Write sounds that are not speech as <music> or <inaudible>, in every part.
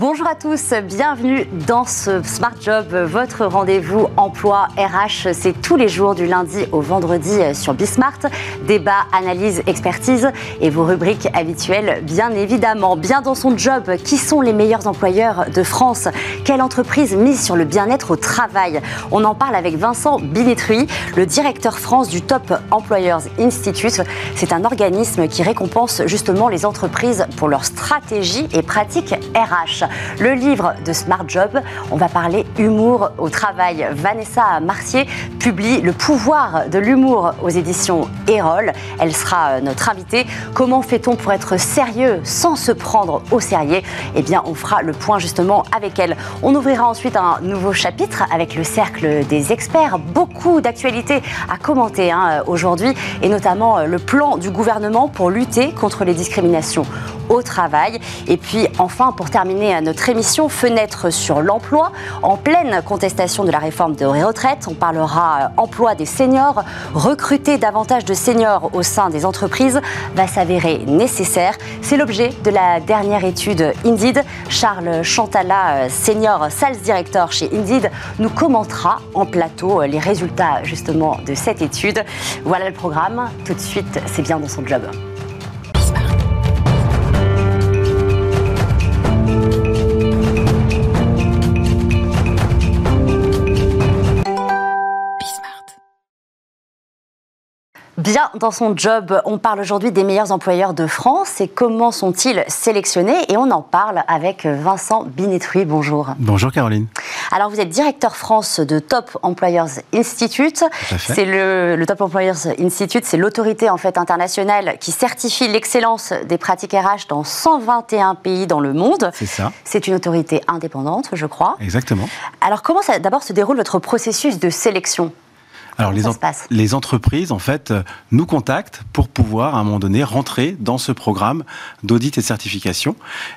Bonjour à tous, bienvenue dans ce Smart Job, votre rendez-vous emploi RH. C'est tous les jours du lundi au vendredi sur Bismart. Débat, analyse, expertise et vos rubriques habituelles, bien évidemment. Bien dans son job, qui sont les meilleurs employeurs de France? Quelle entreprise mise sur le bien-être au travail? On en parle avec Vincent Binetruy, le directeur France du Top Employers Institute. C'est un organisme qui récompense justement les entreprises pour leur stratégie et pratiques RH. Le livre de Smart Job, on va parler humour au travail. Vanessa Marcier publie Le pouvoir de l'humour aux éditions Erol. Elle sera notre invitée. Comment fait-on pour être sérieux sans se prendre au sérieux? Eh bien, on fera le point justement avec elle. On ouvrira ensuite un nouveau chapitre avec le cercle des experts. Beaucoup d'actualités à commenter hein, aujourd'hui et notamment le plan du gouvernement pour lutter contre les discriminations au travail. Et puis enfin, pour terminer notre émission, fenêtre sur l'emploi, en pleine contestation de la réforme de retraite, on parlera euh, emploi des seniors. Recruter davantage de seniors au sein des entreprises va s'avérer nécessaire. C'est l'objet de la dernière étude Indeed. Charles Chantala, euh, senior sales director chez Indeed, nous commentera en plateau euh, les résultats justement de cette étude. Voilà le programme. Tout de suite, c'est bien dans son job. Bien dans son job, on parle aujourd'hui des meilleurs employeurs de France et comment sont-ils sélectionnés? Et on en parle avec Vincent Binetruy. Bonjour. Bonjour Caroline. Alors vous êtes directeur France de Top Employers Institute. C'est le, le, Top Employers Institute, c'est l'autorité en fait internationale qui certifie l'excellence des pratiques RH dans 121 pays dans le monde. C'est ça. C'est une autorité indépendante, je crois. Exactement. Alors comment d'abord se déroule votre processus de sélection? Alors les, les, entreprises, en fait, euh, nous contactent pour pouvoir, à un moment donné, rentrer dans ce programme d'audit et de certification.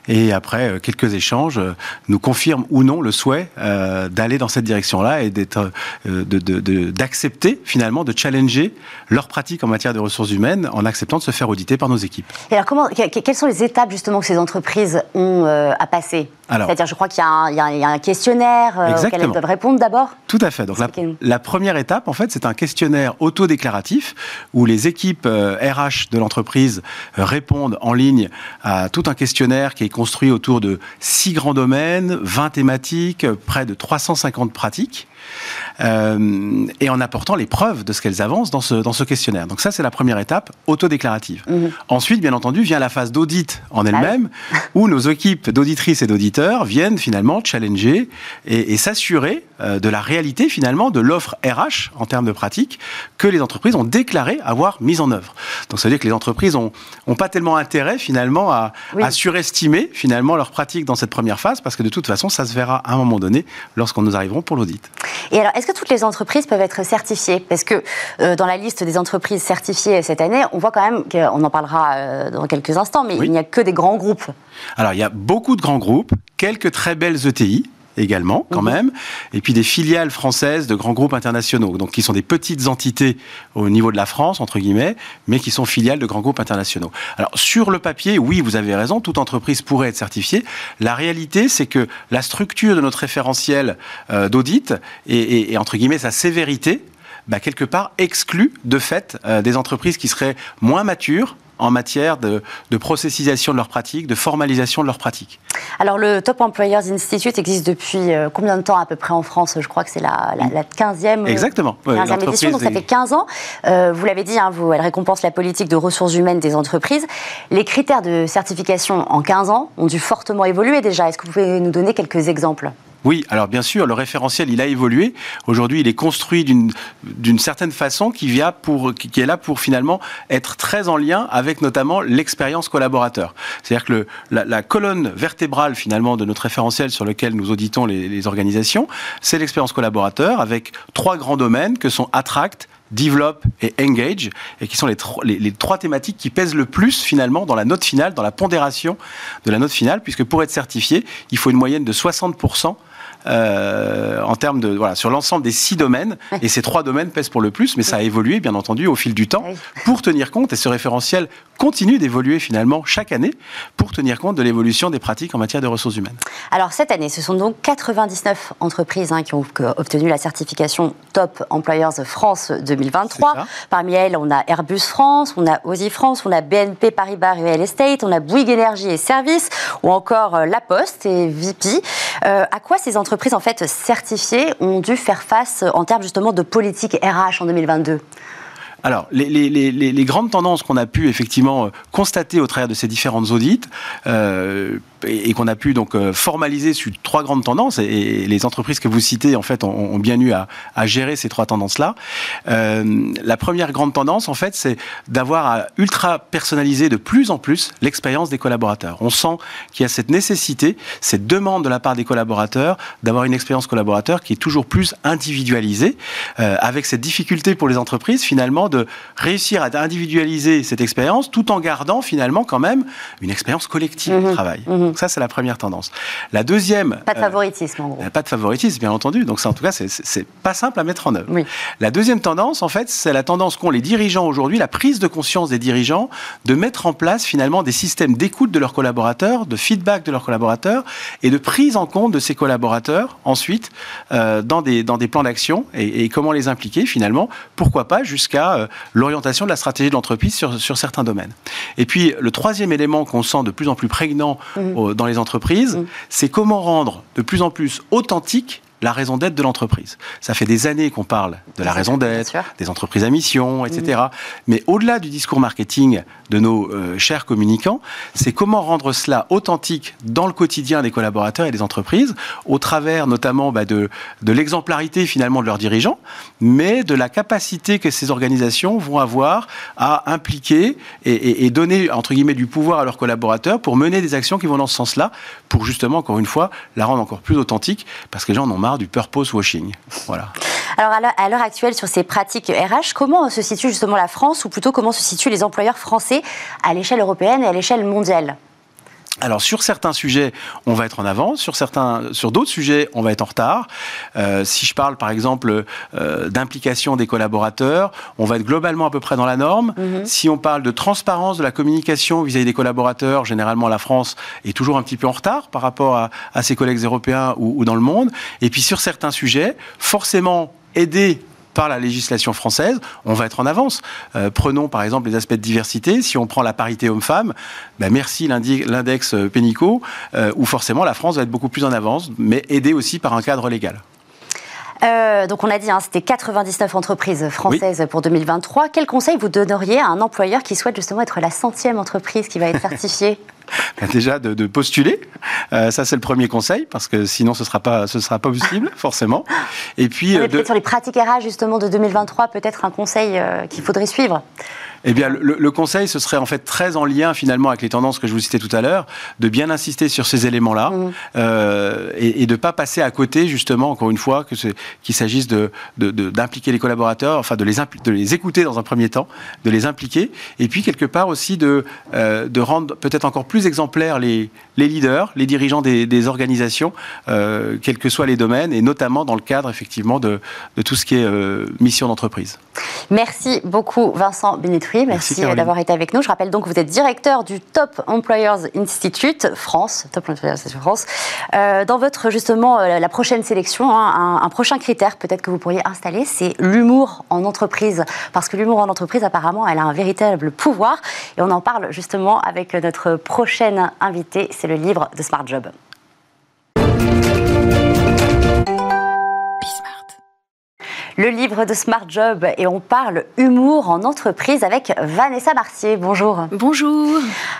Et après euh, quelques échanges, euh, nous confirment ou non le souhait d'aller dans cette direction-là et d'être, d'accepter de, finalement, de challenger leurs pratiques en matière de ressources humaines en acceptant de se faire auditer par nos équipes. Et alors, comment, quelles sont les étapes justement que ces entreprises ont à passer? C'est-à-dire, je crois qu'il y, y, a un questionnaire auquel elles doivent répondre d'abord? Tout à fait. Donc la, la première étape, en fait, c'est un questionnaire autodéclaratif où les équipes RH euh, de l'entreprise euh, répondent en ligne à tout un questionnaire qui est construit autour de six grands domaines, 20 thématiques, près de 350 pratiques. Euh, et en apportant les preuves de ce qu'elles avancent dans ce, dans ce questionnaire. Donc ça, c'est la première étape autodéclarative. Mhm. Ensuite, bien entendu, vient la phase d'audit en elle-même, ah <laughs> où nos équipes d'auditrices et d'auditeurs viennent finalement challenger et, s'assurer euh, de la réalité finalement de l'offre RH en termes de pratique que les entreprises ont déclaré avoir mise en œuvre. Donc ça veut dire que les entreprises ont, ont pas tellement intérêt finalement à, à surestimer finalement leur pratique dans cette première phase, parce que de toute façon, ça se verra à un moment donné lorsqu'on nous arriverons pour l'audit. Et alors, est-ce que toutes les entreprises peuvent être certifiées? Parce que euh, dans la liste des entreprises certifiées cette année, on voit quand même qu'on en parlera euh, dans quelques instants, mais il n'y a que des grands groupes. Alors, il y a beaucoup de grands groupes, quelques très belles ETI, également, quand mhm. même, et puis des filiales françaises de grands groupes internationaux, donc qui sont des petites entités au niveau de la France, entre guillemets, mais qui sont filiales de grands groupes internationaux. Alors, sur le papier, oui, vous avez raison, toute entreprise pourrait être certifiée. La réalité, c'est que la structure de notre référentiel euh, d'audit et, entre guillemets, sa sévérité, bah, quelque part exclut de fait euh, des entreprises qui seraient moins matures, en matière de, processisation de leurs pratiques, de formalisation de leurs pratiques. Alors le Top Employers Institute existe depuis euh, combien de temps à peu près en France? Je crois que c'est la, 15e, Exactement. 15e édition, donc ça fait 15 ans. Euh, vous l'avez dit, hein, vous, elle récompense la politique de ressources humaines des entreprises. Les critères de certification en 15 ans ont dû fortement évoluer déjà. Est-ce que vous pouvez nous donner quelques exemples? Oui, alors bien sûr, le référentiel, il a évolué. Aujourd'hui, il est construit d'une certaine façon qui, vient pour, qui est là pour finalement être très en lien avec notamment l'expérience collaborateur. C'est-à-dire que la, colonne vertébrale finalement de notre référentiel sur lequel nous auditons les, organisations, c'est l'expérience collaborateur avec trois grands domaines que sont Attract, Develop et Engage, et qui sont les, trois thématiques qui pèsent le plus finalement dans la note finale, dans la pondération de la note finale, puisque pour être certifié, il faut une moyenne de 60% en termes de voilà sur l'ensemble des six domaines. Et ces trois domaines pèsent pour le plus, mais ça a évolué bien entendu au fil du temps pour tenir compte. Et ce référentiel continue d'évoluer finalement chaque année pour tenir compte de l'évolution des pratiques en matière de ressources humaines. Alors cette année, ce sont donc 99 entreprises hein, qui ont obtenu la certification Top Employers France 2023. Parmi elles, on a Airbus France, on a Aussie France, on a BNP Paribas Real Estate, on a Bouygues Énergie et Services, ou encore euh, La Poste et VP. Euh, à quoi ces entreprises en fait certifiées ont dû faire face en termes justement de politique RH en 2022 alors, les, grandes tendances qu'on a pu effectivement euh, constater au travers de ces différentes audits, euh, et, qu'on a pu donc euh, formaliser sur trois grandes tendances, et, les entreprises que vous citez en fait ont, bien eu à, gérer ces trois tendances-là. la première grande tendance, en fait, c'est d'avoir à ultra personnaliser de plus en plus l'expérience des collaborateurs. On sent qu'il y a cette nécessité, cette demande de la part des collaborateurs d'avoir une expérience collaborateur qui est toujours plus individualisée, avec cette difficulté pour les entreprises finalement de réussir à individualiser cette expérience tout en gardant finalement quand même une expérience collective de mhm. travail. Mhm. Donc ça, c'est la première tendance. La deuxième... Pas de euh, favoritisme, en gros. Pas de favoritisme, bien entendu. Donc ça, en tout cas, c'est pas simple à mettre en œuvre. La deuxième tendance, en fait, c'est la tendance qu'ont les dirigeants aujourd'hui, la prise de conscience des dirigeants, de mettre en place finalement des systèmes d'écoute de leurs collaborateurs, de feedback de leurs collaborateurs et de prise en compte de ces collaborateurs ensuite euh, dans, des, dans des plans d'action et, et, comment les impliquer finalement, pourquoi pas jusqu'à euh, l'orientation de la stratégie de l'entreprise sur, sur, certains domaines. Et puis le troisième élément qu'on sent de plus en plus prégnant mmh. Dans les entreprises, mmh. c'est comment rendre de plus en plus authentique la raison d'être de l'entreprise. Ça fait des années qu'on parle de la raison d'être, des entreprises à mission, etc. Mm. Mais au-delà du discours marketing de nos euh, chers communicants, c'est comment rendre cela authentique dans le quotidien des collaborateurs et des entreprises, au travers notamment bah, de, de l'exemplarité finalement de leurs dirigeants, mais de la capacité que ces organisations vont avoir à impliquer et, et donner, entre guillemets, du pouvoir à leurs collaborateurs pour mener des actions qui vont dans ce sens-là, pour justement, encore une fois, la rendre encore plus authentique, parce que les gens en ont marre du purpose washing. Voilà. Alors à l'heure actuelle, sur ces pratiques RH, comment se situe justement la France, ou plutôt comment se situent les employeurs français à l'échelle européenne et à l'échelle mondiale? Alors sur certains sujets, on va être en avance, sur certains, sur d'autres sujets, on va être en retard. Euh, si je parle par exemple euh, d'implication des collaborateurs, on va être globalement à peu près dans la norme. Mhm. Si on parle de transparence de la communication vis-à-vis des collaborateurs, généralement la France est toujours un petit peu en retard par rapport à, ses collègues européens ou, ou dans le monde. Et puis sur certains sujets, forcément aider par la législation française, on va être en avance. Euh, prenons par exemple les aspects de diversité. Si on prend la parité homme-femme, ben merci l'index euh, Pénico, euh, où forcément la France va être beaucoup plus en avance, mais aidée aussi par un cadre légal. donc on a dit, hein, c'était 99 entreprises françaises pour 2023. Quel conseil vous donneriez à un employeur qui souhaite justement être la centième entreprise qui va être certifiée? <laughs> Bah, déjà de, postuler. Euh, ça, c'est le premier conseil, parce que sinon, ce ne sera, pas, ce sera pas possible, <laughs> forcément. Et puis. Euh, peut-être sur les pratiques RH, justement, de 2023, peut-être un conseil euh, qu'il faudrait suivre eh bien, le, conseil, ce serait en fait très en lien finalement avec les tendances que je vous citais tout à l'heure, de bien insister sur ces éléments-là mmh. euh, et, de ne pas passer à côté, justement, encore une fois, qu'il s'agisse d'impliquer de, les collaborateurs, enfin de les, de les écouter dans un premier temps, de les impliquer, et puis quelque part aussi de, euh, de rendre peut-être encore plus exemplaires les, les leaders, les dirigeants des, organisations, euh, quels que soient les domaines, et notamment dans le cadre effectivement de, de tout ce qui est mission d'entreprise. Merci beaucoup Vincent Merci, d'avoir été avec nous. Je rappelle donc que vous êtes directeur du Top Employers Institute France, Top Employers Institute France. Euh, dans votre justement euh, la prochaine sélection, hein, un, prochain critère peut-être que vous pourriez installer, c'est l'humour en entreprise, parce que l'humour en entreprise apparemment, elle a un véritable pouvoir, et on en parle justement avec notre prochaine invitée. C'est le livre de Smart Job. Le livre de Smart Job et on parle humour en entreprise avec Vanessa Martier. Bonjour. Bonjour.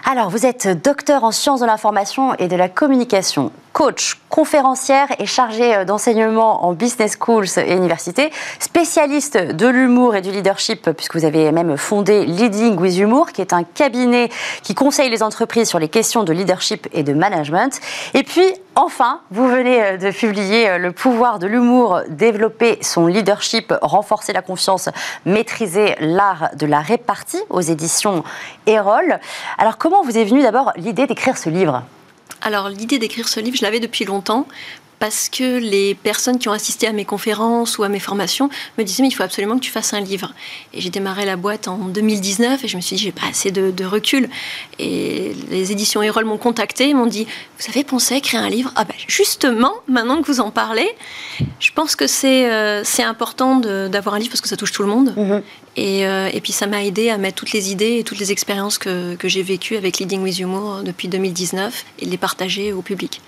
Alors, vous êtes docteur en sciences de l'information et de la communication, coach, conférencière et chargée euh, d'enseignement en business schools et universités, spécialiste de l'humour et du leadership, puisque vous avez même fondé Leading with Humour, qui est un cabinet qui conseille les entreprises sur les questions de leadership et de management. Et puis, enfin, vous venez euh, de publier euh, Le pouvoir de l'humour, développer son leadership, renforcer la confiance, maîtriser l'art de la répartie aux éditions Erol. Alors, comment vous est venue d'abord l'idée d'écrire ce livre? Alors l'idée d'écrire ce livre, je l'avais depuis longtemps parce que les personnes qui ont assisté à mes conférences ou à mes formations me disaient mais il faut absolument que tu fasses un livre. Et j'ai démarré la boîte en 2019 et je me suis dit j'ai pas assez de, recul. Et les éditions Erol m'ont contacté, m'ont dit vous avez pensé à écrire un livre? Ah ben justement, maintenant que vous en parlez, je pense que c'est euh, important d'avoir un livre parce que ça touche tout le monde. Mm-hmm. Et, euh, et, puis ça m'a aidé à mettre toutes les idées et toutes les expériences que, que j'ai vécues avec Leading with Humour depuis 2019 et les partager au public.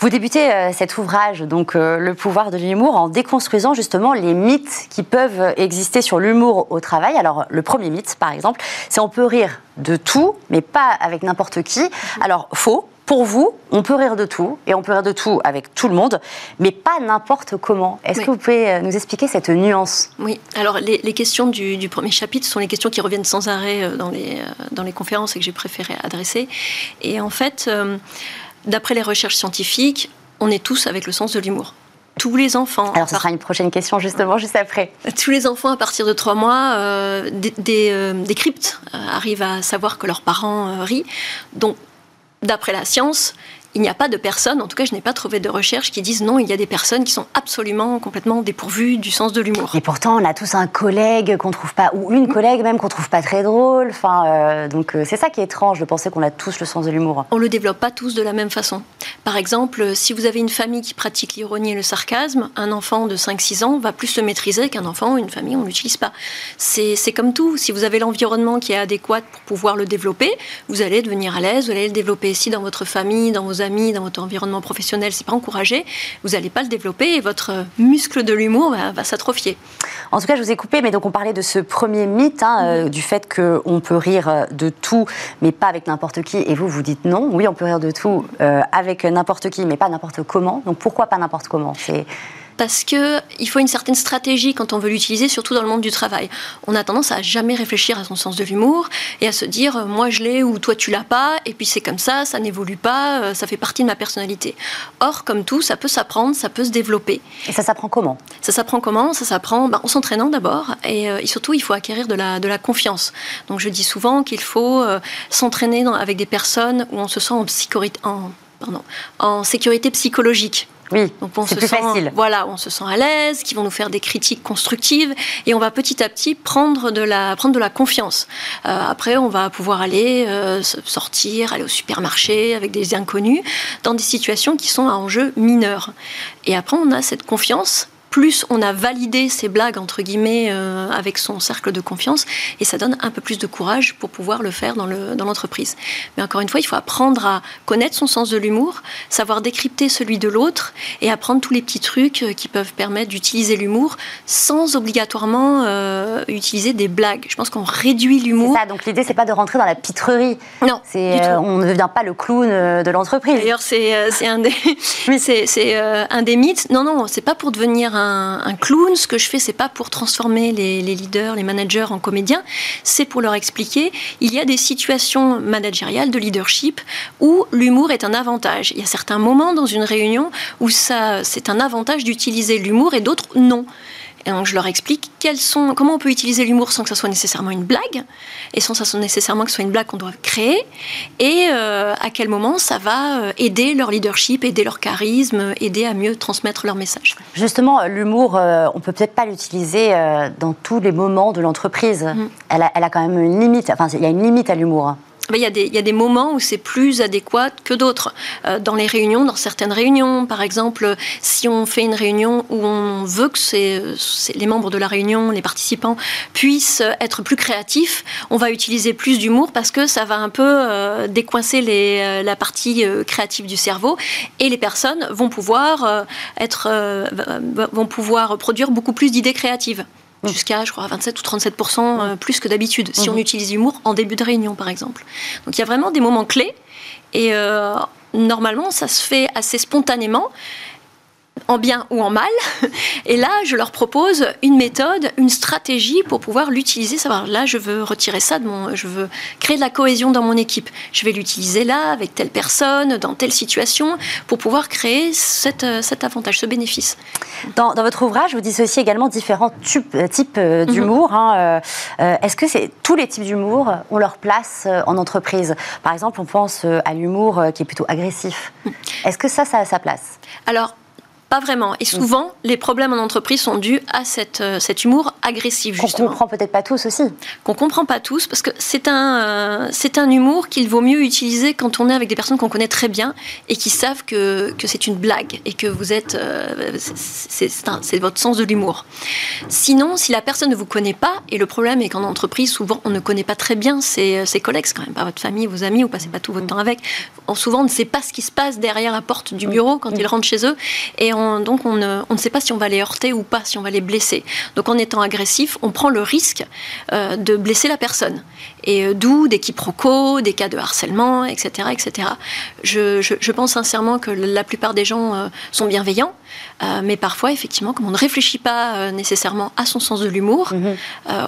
Vous débutez euh, cet ouvrage, donc euh, Le pouvoir de l'humour, en déconstruisant justement les mythes qui peuvent exister sur l'humour au travail. Alors le premier mythe, par exemple, c'est on peut rire de tout, mais pas avec n'importe qui. Alors faux, pour vous, on peut rire de tout, et on peut rire de tout avec tout le monde, mais pas n'importe comment. Est-ce que vous pouvez euh, nous expliquer cette nuance? Oui, alors les, questions du, premier chapitre sont les questions qui reviennent sans arrêt euh, dans les, euh, dans les conférences et que j'ai préféré adresser. Et en fait, d'après les recherches scientifiques, on est tous avec le sens de l'humour tous les enfants. Alors, ce sera une prochaine question, justement, juste après. Tous les enfants, à partir de trois mois, des, des, cryptes arrivent à savoir que leurs parents rient. Donc, d'après la science, il n'y a pas de personnes, en tout cas je n'ai pas trouvé de recherche qui disent non, il y a des personnes qui sont absolument complètement dépourvues du sens de l'humour. Et pourtant on a tous un collègue qu'on trouve pas, ou une collègue même qu'on trouve pas très drôle. Enfin, euh, donc euh, c'est ça qui est étrange de penser qu'on a tous le sens de l'humour. On le développe pas tous de la même façon. Par exemple, si vous avez une famille qui pratique l'ironie et le sarcasme, un enfant de 5-6 ans va plus le maîtriser qu'un enfant ou une famille on l'utilise pas. C'est comme tout. Si vous avez l'environnement qui est adéquat pour pouvoir le développer, vous allez devenir à l'aise, vous allez le développer. Si dans votre famille, dans vos amis, dans votre environnement professionnel, c'est pas encouragé, vous n'allez pas le développer et votre muscle de l'humour va, s'atrophier. En tout cas, je vous ai coupé, mais donc on parlait de ce premier mythe, hein, euh, du fait qu'on peut rire euh, de tout, mais pas avec n'importe qui. Et vous, vous dites non. Oui, on peut rire de tout euh, avec n'importe qui, mais pas n'importe comment. Donc pourquoi pas n'importe comment? C'est parce qu'il faut une certaine stratégie quand on veut l'utiliser, surtout dans le monde du travail. On a tendance à jamais réfléchir à son sens de l'humour et à se dire euh, moi je l'ai ou toi tu l'as pas, et puis c'est comme ça, ça n'évolue pas, euh, ça fait partie de ma personnalité. Or, comme tout, ça peut s'apprendre, ça peut se développer. Et ça s'apprend comment? Ça s'apprend comment? Ça s'apprend ben, en s'entraînant d'abord, euh, et, surtout il faut acquérir de la, de la confiance. Donc je dis souvent qu'il faut s'entraîner avec des personnes où on se sent en, en, pardon, en sécurité psychologique. Oui, donc on se sent, facile. Voilà, on se sent à l'aise, qui vont nous faire des critiques constructives, et on va petit à petit prendre de la, prendre de la confiance. Euh, après, on va pouvoir aller euh, sortir, aller au supermarché avec des inconnus, dans des situations qui sont à enjeu mineur. Et après, on a cette confiance plus on a validé ces blagues, entre guillemets, euh, avec son cercle de confiance, et ça donne un peu plus de courage pour pouvoir le faire dans l'entreprise. Dans Mais encore une fois, il faut apprendre à connaître son sens de l'humour, savoir décrypter celui de l'autre, et apprendre tous les petits trucs euh, qui peuvent permettre d'utiliser l'humour sans obligatoirement euh, utiliser des blagues. Je pense qu'on réduit l'humour. donc l'idée, c'est pas de rentrer dans la pitrerie. Non. on ne devient pas le clown de l'entreprise. D'ailleurs, c'est un, des, un des mythes. Non, non, c'est pas pour devenir un un, clown. Ce que je fais, c'est pas pour transformer les, leaders, les managers en comédiens, c'est pour leur expliquer il y a des situations managériales de leadership où l'humour est un avantage. Il y a certains moments dans une réunion où ça, c'est un avantage d'utiliser l'humour et d'autres non. Et donc je leur explique quels sont, comment on peut utiliser l'humour sans que ça soit nécessairement une blague, et sans que ça soit nécessairement que ce soit une blague qu'on doit créer, et euh, à quel moment ça va euh, aider leur leadership, aider leur charisme, aider à mieux transmettre leur message. Justement, l'humour, euh, on peut peut-être pas l'utiliser dans tous les moments de l'entreprise. Mm. Elle, a, elle, a, quand même une limite, enfin il y a une limite à l'humour. Il y, a des, moments où c'est plus adéquat que d'autres. Euh, dans les réunions, dans certaines réunions, par exemple, si on fait une réunion où on veut que les membres de la réunion, les participants, puissent être plus créatifs, on va utiliser plus d'humour parce que ça va un peu euh, décoincer euh, la partie créative du cerveau et les personnes vont pouvoir produire beaucoup plus d'idées créatives. Mm. jusqu'à, je crois, 27 ou 37% euh, plus que d'habitude, si on mm-hmm. utilise l'humour en début de réunion, par exemple. Donc il y a vraiment des moments clés, et euh, normalement, ça se fait assez spontanément en bien ou en mal. <laughs> Et là, je leur propose une méthode, une stratégie pour pouvoir l'utiliser. Savoir, là, je veux retirer ça de mon, je veux créer de la cohésion dans mon équipe. Je vais l'utiliser là, avec telle personne, dans telle situation, pour pouvoir créer cet, euh, cet avantage, ce bénéfice. Dans, votre ouvrage, vous dissociez également différents types, euh, types euh, mhm. d'humour. Hein, Est-ce que c'est tous les types d'humour ont leur place en entreprise? Par exemple, on pense à l'humour qui est plutôt agressif. Mhm. Est-ce que ça, ça a sa place? Alors, Pas vraiment. Et souvent, les problèmes en entreprise sont dus à cette, euh, cet humour agressif. Qu'on comprend peut-être pas tous aussi. Qu'on comprend pas tous, parce que c'est un, euh, c'est un humour qu'il vaut mieux utiliser quand on est avec des personnes qu'on connaît très bien et qui savent que, que c'est une blague et que vous êtes. Euh, c'est, c'est votre sens de l'humour. Sinon, si la personne ne vous connaît pas, et le problème est qu'en entreprise, souvent, on ne connaît pas très bien ses, ses collègues, quand même pas votre famille, vos amis, vous passez pas tout votre temps avec. On, souvent, on ne sait pas ce qui se passe derrière la porte du bureau quand ils rentrent chez eux. Et donc, on ne, on ne, sait pas si on va les heurter ou pas, si on va les blesser. Donc, en étant agressif, on prend le risque euh, de blesser la personne. Et euh, d'où des quiproquos, des cas de harcèlement, etc. etc. Je, je, pense sincèrement que la plupart des gens euh, sont bienveillants, mais parfois, effectivement, comme on ne réfléchit pas nécessairement à son sens de l'humour, mhm.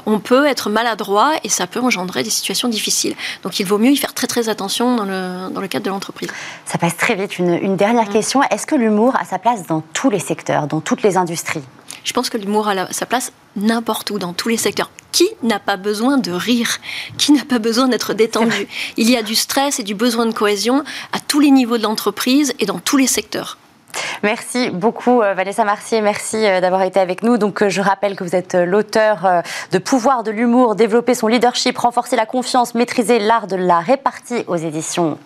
on peut être maladroit et ça peut engendrer des situations difficiles. Donc, il vaut mieux y faire très très attention dans le, dans le cadre de l'entreprise. Ça passe très vite. Une, une dernière mm. question. Est-ce que l'humour a sa place dans tous les secteurs, dans toutes les industries? Je pense que l'humour a sa place n'importe où, dans tous les secteurs. Qui n'a pas besoin de rire? Qui n'a pas besoin d'être détendu? Il y a du stress et du besoin de cohésion à tous les niveaux de l'entreprise et dans tous les secteurs. Merci beaucoup euh, Vanessa Marcier, merci euh, d'avoir été avec nous. Donc euh, je rappelle que vous êtes l'auteur de Pouvoir de l'humour, développer son leadership, renforcer la confiance, maîtriser l'art de la répartie aux éditions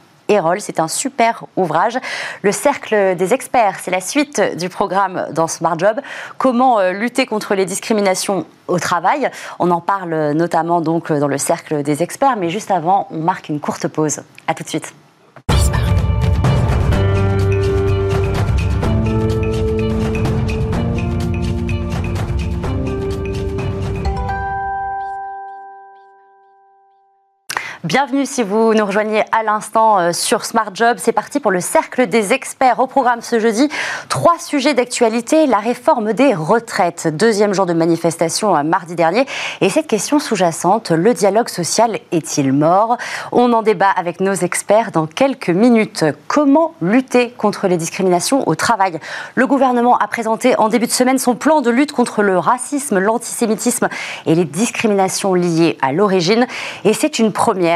c'est un super ouvrage. Le cercle des experts, c'est la suite du programme dans Smart Job. Comment lutter contre les discriminations au travail On en parle notamment donc dans le cercle des experts, mais juste avant, on marque une courte pause. À tout de suite. Bienvenue si vous nous rejoignez à l'instant euh, sur Smart Job. C'est parti pour le cercle des experts. Au programme ce jeudi, trois sujets d'actualité. La réforme des retraites. Deuxième jour de manifestation euh, mardi dernier. Et cette question sous-jacente, le dialogue social est-il mort? On en débat avec nos experts dans quelques minutes. Comment lutter contre les discriminations au travail? Le gouvernement a présenté en début de semaine son plan de lutte contre le racisme, l'antisémitisme et les discriminations liées à l'origine. Et c'est une première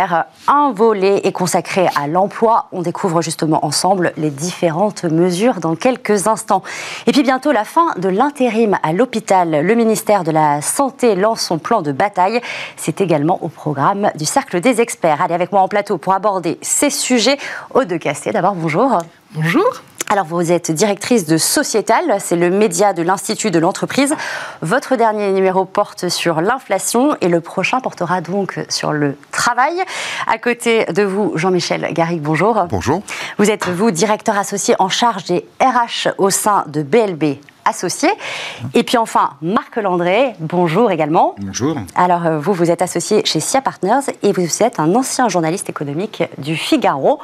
un volet est consacré à l'emploi. On découvre justement ensemble les différentes mesures dans quelques instants. Et puis bientôt la fin de l'intérim à l'hôpital. Le ministère de la Santé lance son plan de bataille. C'est également au programme du Cercle des experts. Allez avec moi en plateau pour aborder ces sujets. Aude de Casté, d'abord bonjour. Bonjour. Alors, vous êtes directrice de Sociétal, c'est le média de l'Institut de l'entreprise. Votre dernier numéro porte sur l'inflation et le prochain portera donc sur le travail. À côté de vous, Jean-Michel Garrigue, bonjour. Bonjour. Vous êtes, vous, directeur associé en charge des RH au sein de BLB associé. Et puis enfin, Marc Landré, bonjour également. Bonjour. Alors, euh, vous, vous êtes associé chez SIA Partners et vous êtes un ancien journaliste économique du Figaro.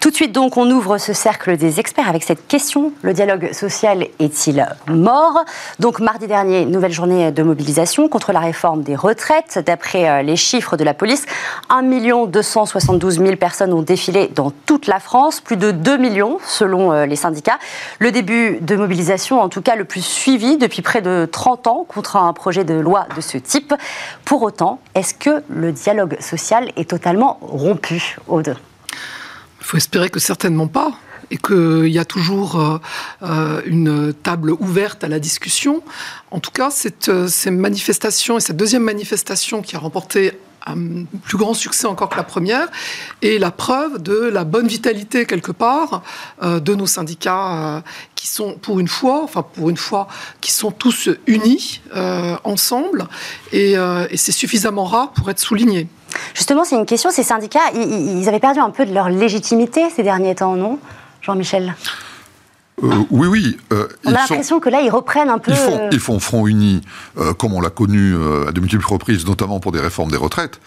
Tout de suite, donc, on ouvre ce cercle des experts avec cette question. Le dialogue social est-il mort? Donc, mardi dernier, nouvelle journée de mobilisation contre la réforme des retraites. D'après euh, les chiffres de la police, 1 272 000 personnes ont défilé dans toute la France, plus de 2 millions selon euh, les syndicats. Le début de mobilisation, en tout cas, le plus suivi depuis près de 30 ans contre un projet de loi de ce type. Pour autant, est-ce que le dialogue social est totalement rompu, Aude? Il faut espérer que certainement pas et qu'il y a toujours euh, euh, une table ouverte à la discussion. En tout cas, cette, euh, ces manifestations et cette deuxième manifestation qui a remporté un plus grand succès encore que la première, et la preuve de la bonne vitalité quelque part euh, de nos syndicats euh, qui sont pour une fois, enfin pour une fois, qui sont tous unis euh, ensemble, et, c'est suffisamment rare pour être souligné. Justement, c'est une question. Ces syndicats, ils avaient perdu un peu de leur légitimité ces derniers temps, non, Jean-Michel? Euh, oui, oui. Euh, on a l'impression que là, ils reprennent un peu. Ils font, ils font front uni, comme on l'a connu à de multiples reprises, notamment pour des réformes des retraites.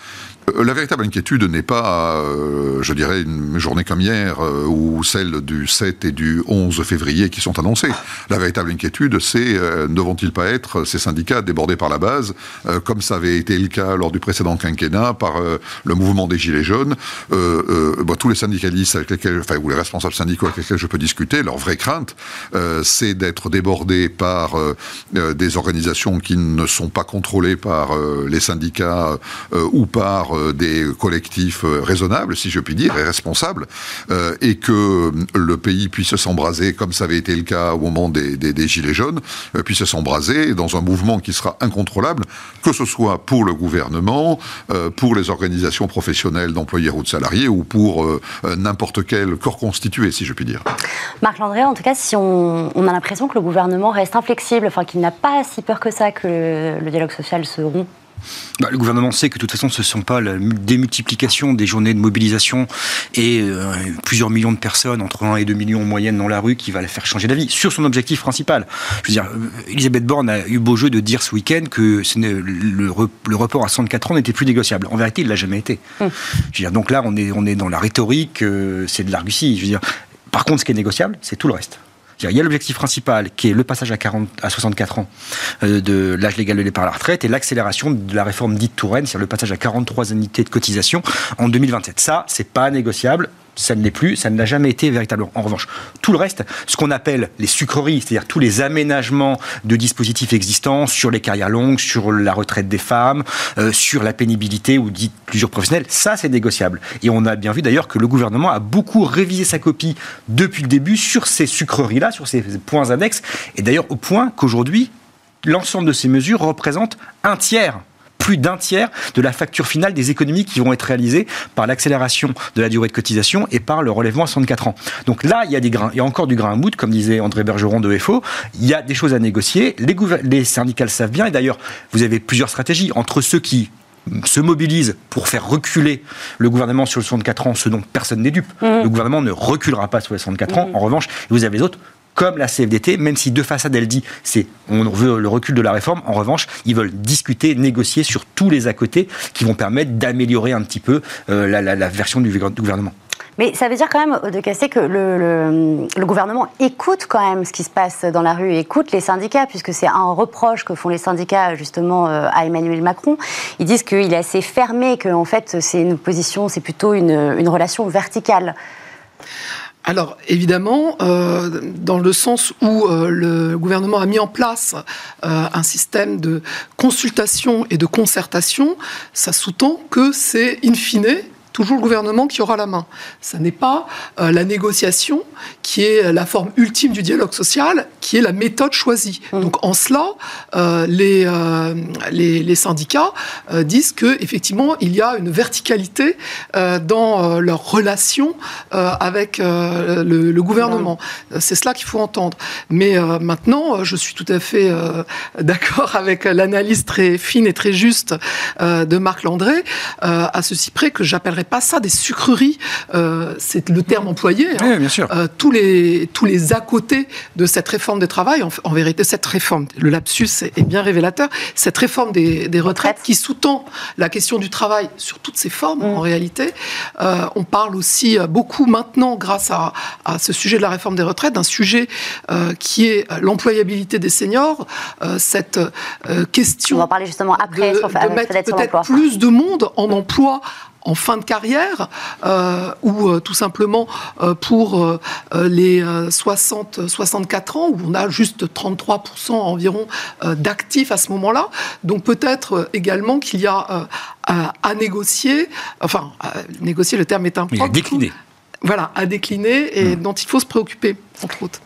Euh, la véritable inquiétude n'est pas, euh, je dirais, une journée comme hier euh, ou celle du 7 et du 11 février qui sont annoncées. La véritable inquiétude, c'est ne vont-ils pas être ces syndicats débordés par la base, comme ça avait été le cas lors du précédent quinquennat par le mouvement des Gilets jaunes. Bah, tous les syndicalistes avec lesquels, enfin, ou les responsables syndicaux avec lesquels je peux discuter, leur vraie crainte, c'est d'être débordé par des organisations qui ne sont pas contrôlées par les syndicats ou par des collectifs raisonnables, si je puis dire, et responsables, et que le pays puisse s'embraser, comme ça avait été le cas au moment des, des Gilets jaunes, puisse s'embraser dans un mouvement qui sera incontrôlable, que ce soit pour le gouvernement, pour les organisations professionnelles d'employés ou de salariés, ou pour euh, euh, n'importe quel corps constitué, si je puis dire. Marc Landré, en tout cas, si on, a l'impression que le gouvernement reste inflexible, enfin qu'il n'a pas si peur que ça que le dialogue social se rompt bah, le gouvernement sait que de toute façon, ce ne sont pas la démultiplication des journées de mobilisation et euh, plusieurs millions de personnes, entre 1 et 2 millions en moyenne dans la rue, qui va la faire changer d'avis sur son objectif principal. Je veux dire, euh, Elisabeth Borne a eu beau jeu de dire ce week-end que le, report à 64 ans n'était plus négociable. En vérité, il ne l'a jamais été. Hum. Je veux dire, donc là, on est, on est dans la rhétorique, euh, c'est de l'argutie. Je veux dire, par contre, ce qui est négociable, c'est tout le reste. Il y a l'objectif principal qui est le passage à, 40, à 64 ans euh, de l'âge légal de départ à la retraite et l'accélération de la réforme dite Touraine, c'est-à-dire le passage à 43 annuités de cotisation en 2027. Ça, c'est pas négociable ça ne l'est plus, ça ne l'a jamais été véritablement. En revanche, tout le reste, ce qu'on appelle les sucreries, c'est-à-dire tous les aménagements de dispositifs existants sur les carrières longues, sur la retraite des femmes, euh, sur la pénibilité ou dit plusieurs professionnels, ça c'est négociable. Et on a bien vu d'ailleurs que le gouvernement a beaucoup révisé sa copie depuis le début sur ces sucreries-là, sur ces points annexes, et d'ailleurs au point qu'aujourd'hui, l'ensemble de ces mesures représente un tiers plus d'un tiers de la facture finale des économies qui vont être réalisées par l'accélération de la durée de cotisation et par le relèvement à 64 ans. Donc là, il y a, des grains, il y a encore du grain à moudre, comme disait André Bergeron de FO. Il y a des choses à négocier. Les, les syndicats le savent bien. Et d'ailleurs, vous avez plusieurs stratégies entre ceux qui se mobilisent pour faire reculer le gouvernement sur le 64 ans, ce dont personne n'est dupe. Mmh. Le gouvernement ne reculera pas sur les 64 ans. Mmh. En revanche, vous avez les autres comme la CFDT, même si de façade elle dit c'est on veut le recul de la réforme, en revanche, ils veulent discuter, négocier sur tous les à côté qui vont permettre d'améliorer un petit peu euh, la, version du, gouvernement. Mais ça veut dire quand même, de casser que le, gouvernement écoute quand même ce qui se passe dans la rue, écoute les syndicats, puisque c'est un reproche que font les syndicats justement euh, à Emmanuel Macron. Ils disent qu'il est assez fermé, que en fait c'est une position, c'est plutôt une, relation verticale. Alors évidemment, euh, dans le sens où euh, le gouvernement a mis en place euh, un système de consultation et de concertation, ça sous-tend que c'est in fine toujours le gouvernement qui aura la main. Ce n'est pas euh, la négociation qui est la forme ultime du dialogue social, qui est la méthode choisie. Mmh. Donc en cela, euh, les, euh, les, les, syndicats disent que effectivement il y a une verticalité dans leur relation avec le, le, gouvernement. Mmh. C'est cela qu'il faut entendre. Mais maintenant, je suis tout à fait <laughs> d'accord avec l'analyse très fine et très juste de Marc Landré, à ceci près que j'appellerais pas ça des sucreries, euh, c'est le terme employé. Hein. bien sûr. Euh, tous, les, tous les à côté de cette réforme des travail, en, vérité, cette réforme, le lapsus est, bien révélateur, cette réforme des, retraites qui sous-tend la question du travail sur toutes ses formes, en mm. réalité. Euh, on parle aussi beaucoup maintenant, grâce à, ce sujet de la réforme des retraites, d'un sujet qui est l'employabilité des seniors, cette question. On va parler justement après de, de mettre peut-être plus de monde en emploi en fin de carrière euh, ou euh, tout simplement euh, pour les 60-64 ans où on a juste 33% environ d'actifs à ce moment-là. Donc peut-être également qu'il y a à, négocier, enfin négocier le terme est un À décliner. Voilà, à décliner et hmm. dont il faut se préoccuper, entre autres.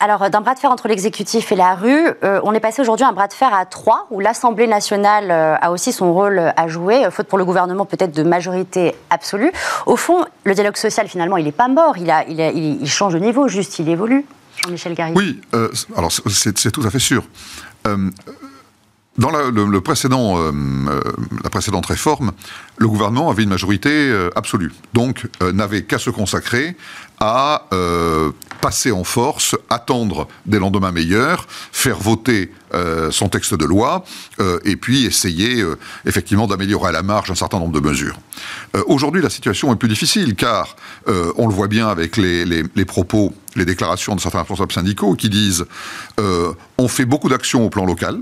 Alors, d'un bras de fer entre l'exécutif et la rue, euh, on est passé aujourd'hui à un bras de fer à trois, où l'Assemblée nationale euh, a aussi son rôle à jouer, euh, faute pour le gouvernement peut-être de majorité absolue. Au fond, le dialogue social, finalement, il n'est pas mort, il, change de niveau, juste, il évolue. Jean-Michel Garry. Oui, alors c'est tout à fait sûr. Dans la, le, précédent, euh, euh, la précédente réforme, le gouvernement avait une majorité euh, absolue, donc n'avait qu'à se consacrer à passer en force, attendre des lendemains meilleurs, faire voter son texte de loi, et puis essayer effectivement d'améliorer à la marge un certain nombre de mesures. Aujourd'hui, la situation est plus difficile, car on le voit bien avec les, les, les, propos, les déclarations de certains responsables syndicaux qui disent on fait beaucoup d'actions au plan local,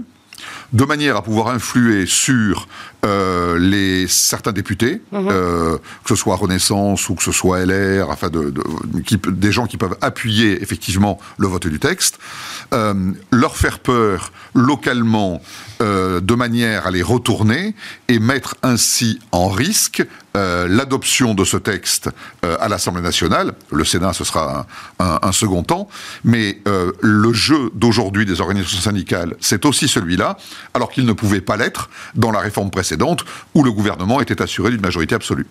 de manière à pouvoir influer sur euh, les, certains députés, mhm. euh, que ce soit Renaissance ou que ce soit LR, enfin de, des gens qui peuvent appuyer effectivement le vote du texte, euh, leur faire peur localement de manière à les retourner et mettre ainsi en risque l'adoption de ce texte à l'Assemblée nationale. Le Sénat, ce sera un, second temps, mais le jeu d'aujourd'hui des organisations syndicales, c'est aussi celui-là, alors qu'il ne pouvait pas l'être dans la réforme précédente où le gouvernement était assuré d'une majorité absolue.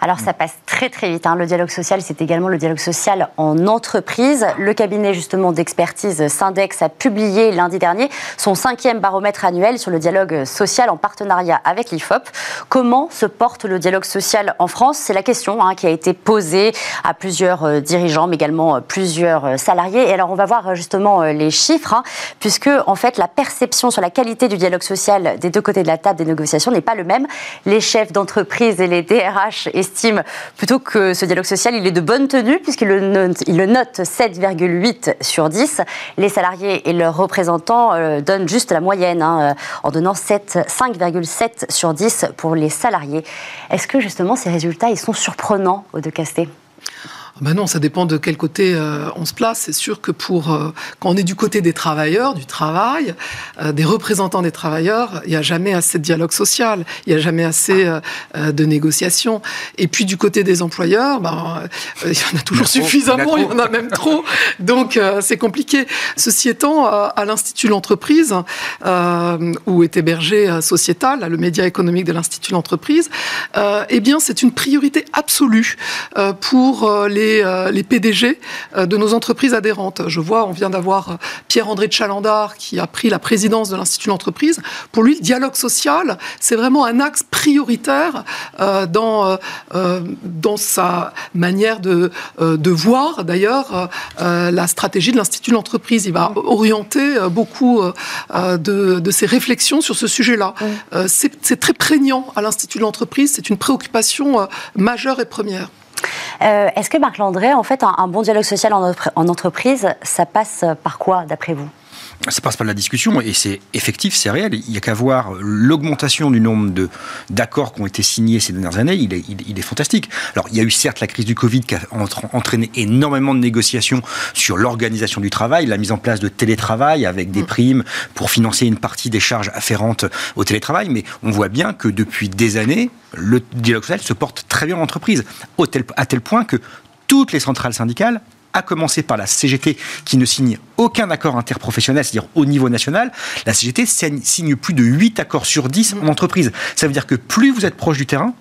Alors ça passe très très vite. Hein. Le dialogue social, c'est également le dialogue social en entreprise. Le cabinet justement d'expertise Syndex a publié lundi dernier son cinquième baromètre annuel sur le dialogue social en partenariat avec l'IFOP. Comment se porte le dialogue social en France C'est la question hein, qui a été posée à plusieurs euh, dirigeants, mais également euh, plusieurs euh, salariés. Et alors on va voir justement les chiffres, hein, puisque en fait la perception sur la qualité du dialogue social des deux côtés de la table des négociations n'est pas le même. Les chefs d'entreprise et les DRH estiment plutôt que ce dialogue social, il est de bonne tenue, puisqu'il le note, note 7,8 sur 10. Les salariés et leurs représentants donnent juste la moyenne, hein, en donnant 5,7 sur 10 pour les salariés. Est-ce que justement ces résultats, ils sont surprenants au De Casté ben non, ça dépend de quel côté euh, on se place. C'est sûr que pour euh, quand on est du côté des travailleurs, du travail, euh, des représentants des travailleurs, il n'y a jamais assez de dialogue social, il n'y a jamais assez de négociations. Et puis du côté des employeurs, ben, <laughs> il y en a toujours suffisamment, il y, en a même trop. Donc c'est compliqué. Ceci étant, à l'Institut l'entreprise, où est hébergé Sociétal, le média économique de l'Institut l'entreprise, eh bien c'est une priorité absolue pour les euh, les, PDG euh, de nos entreprises adhérentes. Je vois, on vient d'avoir euh, Pierre-André de Chalandard qui a pris la présidence de l'Institut de l'entreprise. Pour lui, le dialogue social, c'est vraiment un axe prioritaire dans, dans sa manière de, de voir, d'ailleurs, la stratégie de l'Institut de l'entreprise. Il va orienter beaucoup de, de ses réflexions sur ce sujet-là. C'est très prégnant à l'Institut de l'entreprise, c'est une préoccupation majeure et première. Euh, est-ce que Marc Landré, en fait, un, bon dialogue social en, en entreprise, ça passe par quoi, d'après vous? Ça passe par la discussion et c'est effectif, c'est réel. Il n'y a qu'à voir l'augmentation du nombre d'accords qui ont été signés ces dernières années. Il est, il, est, fantastique. Alors, il y a eu certes la crise du Covid qui a entraîné énormément de négociations sur l'organisation du travail, la mise en place de télétravail avec des mm. primes pour financer une partie des charges afférentes au télétravail. Mais on voit bien que depuis des années, le dialogue social se porte très bien en entreprise, à tel point que toutes les centrales syndicales à commencer par la CGT qui ne signe aucun accord interprofessionnel, c'est-à-dire au niveau national, la CGT signe plus de 8 accords sur 10 en entreprise. Ça veut dire que plus vous êtes proche du terrain,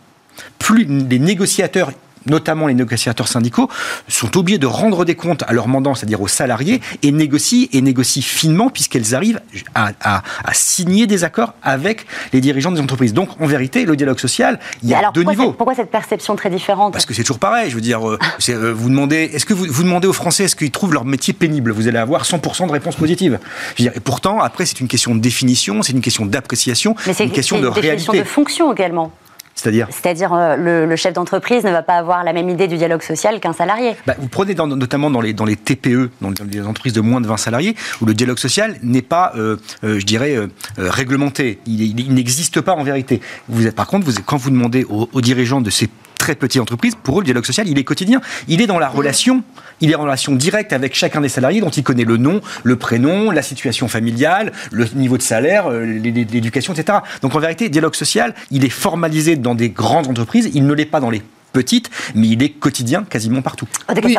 plus les négociateurs notamment les négociateurs syndicaux, sont obligés de rendre des comptes à leurs mandants, c'est-à-dire aux salariés, et négocient, et négocient finement puisqu'elles arrivent à, signer des accords avec les dirigeants des entreprises. Donc, en vérité, le dialogue social, il y a deux niveaux. Pourquoi cette perception très différente? Parce que c'est toujours pareil. Je veux dire, euh, euh, vous demandez, est-ce que vous, vous demandez aux Français, est-ce qu'ils trouvent leur métier pénible? Vous allez avoir 100% de réponses positives. Je veux dire, et pourtant, après, c'est une question de définition, c'est une question d'appréciation, c'est une question de réalité. C'est une question de fonction également. C'est-à-dire C'est-à-dire euh, le, chef d'entreprise ne va pas avoir la même idée du dialogue social qu'un salarié. Bah, vous prenez notamment dans les, dans les TPE, dans les entreprises de moins de 20 salariés, où le dialogue social n'est pas, euh, euh, je dirais, réglementé. Il, n'existe pas en vérité. Vous êtes, par contre, vous, quand vous demandez aux, aux dirigeants de ces très petites entreprises, pour eux, le dialogue social, il est quotidien. Il est dans la relation, il est en relation directe avec chacun des salariés dont il connaît le nom, le prénom, la situation familiale, le niveau de salaire, euh, l'éducation, etc. Donc en vérité, dialogue social, il est formalisé dans des grandes entreprises, il ne l'est pas dans les petite, mais il est quotidien quasiment partout.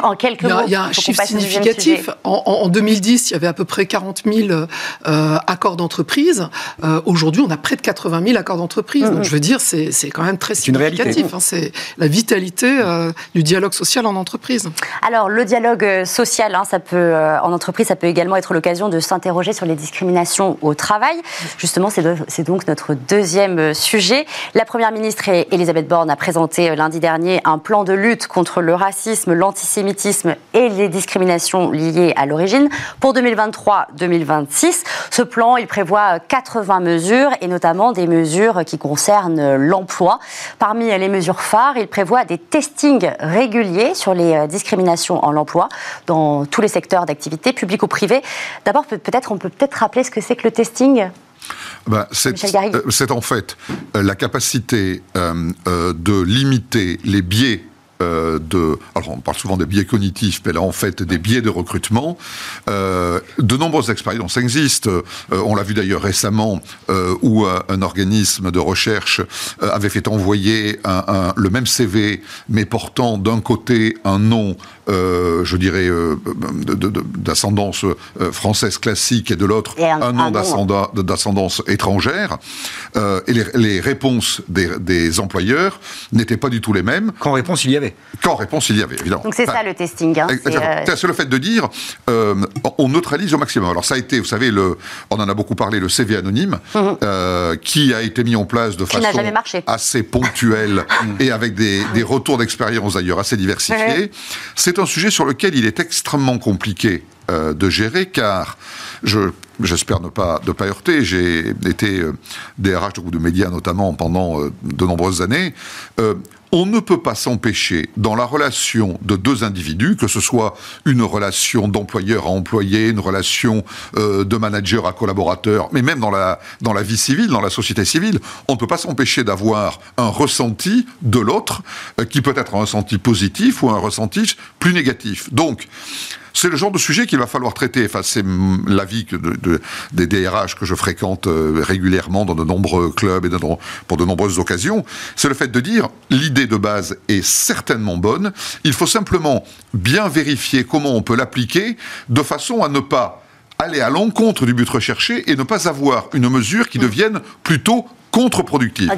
en quelques mots, il y a, un chiffre significatif. En, 2010, il y avait à peu près 40 000 euh, accords d'entreprise. Euh, aujourd'hui, on a près de 80 000 accords d'entreprise. Donc, je veux dire, c'est quand même très significatif. Hein. c'est la vitalité euh, du dialogue social en entreprise. Alors, le dialogue social, hein, ça peut, en entreprise, ça peut également être l'occasion de s'interroger sur les discriminations au travail. Justement, c'est donc notre deuxième sujet. La Première ministre Elisabeth Borne a présenté lundi dernier un plan de lutte contre le racisme, l'antisémitisme et les discriminations liées à l'origine pour 2023-2026. Ce plan, il prévoit 80 mesures et notamment des mesures qui concernent l'emploi. Parmi les mesures phares, il prévoit des testings réguliers sur les euh, discriminations en emploi dans tous les secteurs d'activité, publics ou privés. D'abord, peut-être, on peut peut-être rappeler ce que c'est que le testing? Ben, C'est en fait la capacité de limiter les biais euh, de, alors on parle souvent des biais cognitifs, mais là en fait des biais de recrutement. Euh, de nombreuses expériences existent. Euh, on l'a vu d'ailleurs récemment où un organisme de recherche avait fait envoyer un, le même CV, mais portant d'un côté un nom, je dirais, d'ascendance française classique et de l'autre un, nom d'ascendance étrangère. et les, les réponses des, des employeurs n'étaient pas du tout les mêmes. Qu'en réponse il y avait quand réponse il y avait, évidemment. Donc c'est ça le testing. Hein, euh, c'est le fait de dire, euh, on neutralise au maximum. Alors ça a été, vous savez, le, on en a beaucoup parlé, le CV anonyme, mhm. euh, qui a été mis en place de façon assez ponctuelle <laughs> et avec des, retours d'expérience d'ailleurs assez diversifiés. C'est un sujet sur lequel il est extrêmement compliqué de gérer, car je j'espère ne pas, ne pas heurter. J'ai été DRH de groupe de médias notamment pendant de nombreuses années on ne peut pas s'empêcher, dans la relation de deux individus, que ce soit une relation d'employeur à employé, une relation euh, de manager à collaborateur, mais même dans la, dans la vie civile, dans la société civile, on ne peut pas s'empêcher d'avoir un ressenti de l'autre, euh, qui peut être un ressenti positif ou un ressenti plus négatif. Donc, c'est le genre de sujet qu'il va falloir traiter. Enfin, c'est l'avis de, des DRH que je fréquente euh, régulièrement dans de nombreux clubs et pour de nombreuses occasions. C'est le fait de dire l'idée de base est certainement bonne. Il faut simplement bien vérifier comment on peut l'appliquer de façon à ne pas aller à l'encontre du but recherché et ne pas avoir une mesure qui devienne plutôt contre-productive.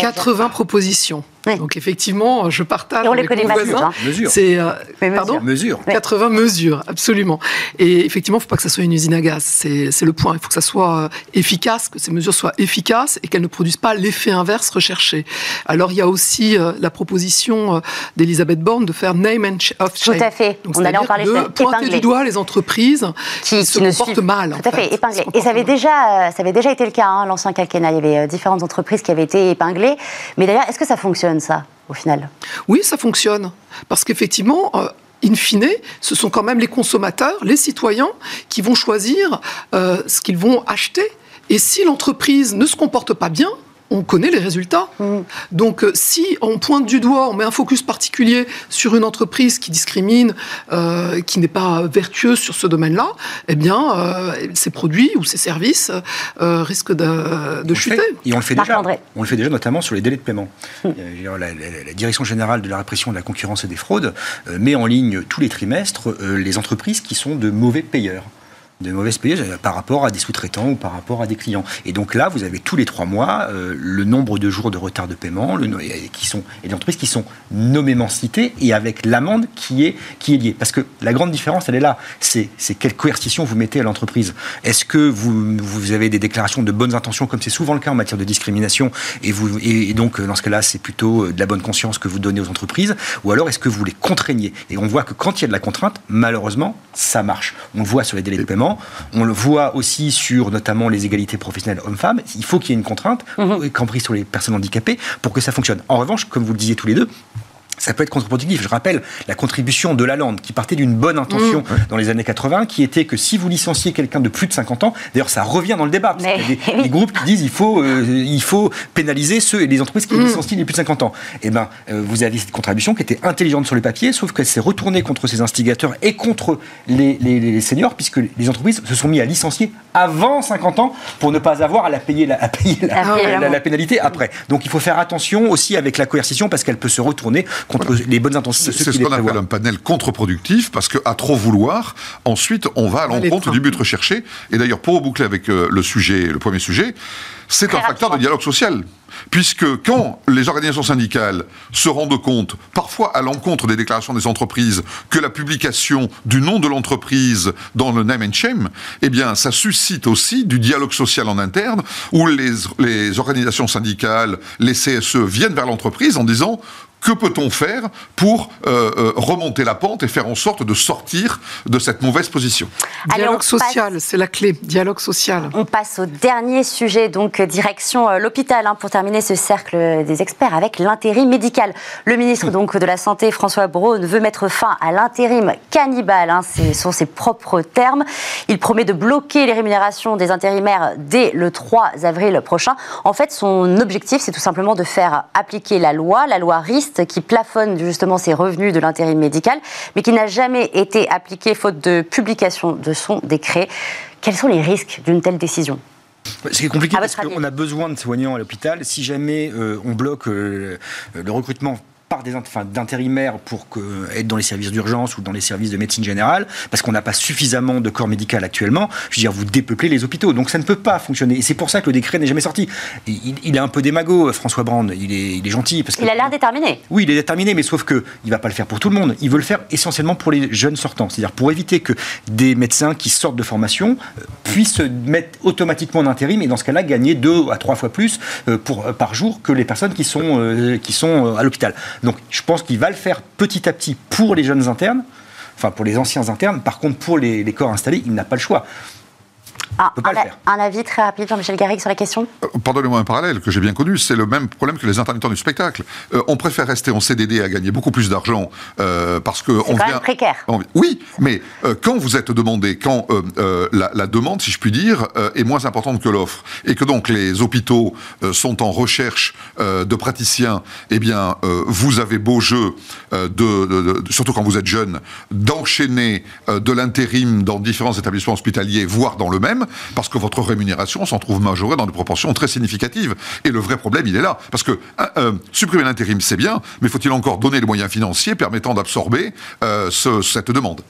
80 propositions. Donc effectivement, je partage. Et on les connaît pas hein. Mesures. C'est euh, pardon. Mesures. 80 mesures, absolument. Et effectivement, il ne faut pas que ça soit une usine à gaz. C'est le point. Il faut que ça soit euh, efficace, que ces mesures soient efficaces et qu'elles ne produisent pas l'effet inverse recherché. Alors il y a aussi euh, la proposition d'Elisabeth Borne de faire name and of shame. Tout à fait. Donc, on allait en parler. De pointer du doigt les entreprises qui, se comportent mal. Tout à fait. Épinglées. Et ça avait déjà, ça avait déjà été le cas. Hein, L'ancien quinquennat, il y avait différentes entreprises qui avaient été épinglées. Mais d'ailleurs, est-ce que ça fonctionne ça, au final? Oui, ça fonctionne. Parce qu'effectivement, euh, in fine, ce sont quand même les consommateurs, les citoyens, qui vont choisir euh, ce qu'ils vont acheter. Et si l'entreprise ne se comporte pas bien, on connaît les résultats. Mm. Donc, euh, si on pointe du doigt, on met un focus particulier sur une entreprise qui discrimine, euh, qui n'est pas vertueuse sur ce domaine-là, eh bien, euh, ses produits ou ses services risquent de, chuter. et on le fait déjà. On le fait déjà, notamment sur les délais de paiement. Mm. La, Direction générale de la répression de la concurrence et des fraudes met en ligne tous les trimestres les entreprises qui sont de mauvais payeurs de mauvaises payeuses par rapport à des sous-traitants ou par rapport à des clients. Et donc là, vous avez tous les trois mois euh, le nombre de jours de retard de paiement, le, qui sont et des entreprises qui sont nommément citées et avec l'amende qui est qui est liée. Parce que la grande différence, elle est là. C'est quelle coercition vous mettez à l'entreprise. Est-ce que vous, vous avez des déclarations de bonnes intentions, comme c'est souvent le cas en matière de discrimination, et vous et, donc dans ce cas-là, c'est plutôt euh, de la bonne conscience que vous donnez aux entreprises, ou alors est-ce que vous les contraignez? Et on voit que quand il y a de la contrainte, malheureusement, ça marche. On le voit sur les délais de paiement on le voit aussi sur notamment les égalités professionnelles hommes-femmes. Il faut qu'il y ait une contrainte, mhm. y compris sur les personnes handicapées, pour que ça fonctionne. En revanche, comme vous le disiez tous les deux, ça peut être contre-productif. Je rappelle la contribution de la Lande qui partait d'une bonne intention mmh. dans les années 80, qui était que si vous licenciez quelqu'un de plus de 50 ans, d'ailleurs ça revient dans le débat, parce qu'il y a <laughs> des, groupes qui disent il faut, euh, il faut pénaliser ceux et les entreprises qui mmh. licencient les plus de 50 ans. Eh bien, euh, vous aviez cette contribution qui était intelligente sur le papier, sauf qu'elle s'est retournée contre ces instigateurs et contre les, les, seniors, puisque les entreprises se sont mis à licencier avant 50 ans pour ne pas avoir à la payer la, à payer la, la pénalité après. Donc il faut faire attention aussi avec la coercition parce qu'elle peut se retourner contre les bonnes intentions. C'est ce qu'on appelle un panel contre-productif, parce qu'à trop vouloir, ensuite, on va à l'encontre du but recherché. Et d'ailleurs, pour boucler avec euh, le sujet, le premier sujet, c'est un facteur de dialogue social. Puisque quand les organisations syndicales se rendent compte, parfois à l'encontre des déclarations des entreprises, que la publication du nom de l'entreprise dans le name and shame, eh bien, ça suscite aussi du dialogue social en interne, où les, les organisations syndicales, les CSE viennent vers l'entreprise en disant que peut-on faire pour remonter la pente et faire en sorte de sortir de cette mauvaise position? Dialogue social, c'est la clé. Dialogue social. On passe au dernier sujet, donc direction l'hôpital, hein, pour terminer ce cercle des experts avec l'intérim médical. Le ministre <laughs> donc de la Santé, François Braun, veut mettre fin à l'intérim cannibale. Hein, ce sont ses propres termes. Il promet de bloquer les rémunérations des intérimaires dès le 3 avril prochain. En fait, son objectif, c'est tout simplement de faire appliquer la loi, la loi Qui plafonne justement ses revenus de l'intérim médical, mais qui n'a jamais été appliquée faute de publication de son décret. Quels sont les risques d'une telle décision? C'est compliqué parce qu'on a besoin de soignants à l'hôpital. Si jamais euh, on bloque euh, le recrutement par des enfin, d'intérimaires pour que, être dans les services d'urgence ou dans les services de médecine générale, parce qu'on n'a pas suffisamment de corps médical actuellement. Je veux dire, vous dépeuplez les hôpitaux, donc ça ne peut pas fonctionner. Et c'est pour ça que le décret n'est jamais sorti. Il, il, est un peu démago, François Brand. Il est, il est gentil. Parce il a l'air déterminé. Oui, il est déterminé, mais sauf que il va pas le faire pour tout le monde. Il veut le faire essentiellement pour les jeunes sortants, c'est-à-dire pour éviter que des médecins qui sortent de formation euh, puissent se mettre automatiquement en intérim et dans ce cas-là gagner deux à trois fois plus euh, pour, euh, par jour que les personnes qui sont, qui sont à l'hôpital. Donc je pense qu'il va le faire petit à petit pour les jeunes internes, enfin pour les anciens internes. Par contre, pour les, corps installés, il n'a pas le choix. Ah, un, avis très rapide, Jean-Michel Garrigue, sur la question euh, Pardonnez-moi un parallèle que j'ai bien connu, c'est le même problème que les intermittents du spectacle. Euh, on préfère rester en CDD à gagner beaucoup plus d'argent euh, parce que on vient. précaire. oui, mais quand vous êtes demandé, quand la, demande, si je puis dire, est moins importante que l'offre, et que donc les hôpitaux sont en recherche de praticiens, eh bien, vous avez beau jeu, de, surtout quand vous êtes jeune, d'enchaîner de l'intérim dans différents établissements hospitaliers, voire dans le même parce que votre rémunération s'en trouve majorée dans des proportions très significatives. Et le vrai problème, il est là. Parce que euh, supprimer l'intérim, c'est bien, mais faut-il encore donner les moyens financiers permettant d'absorber euh, cette demande?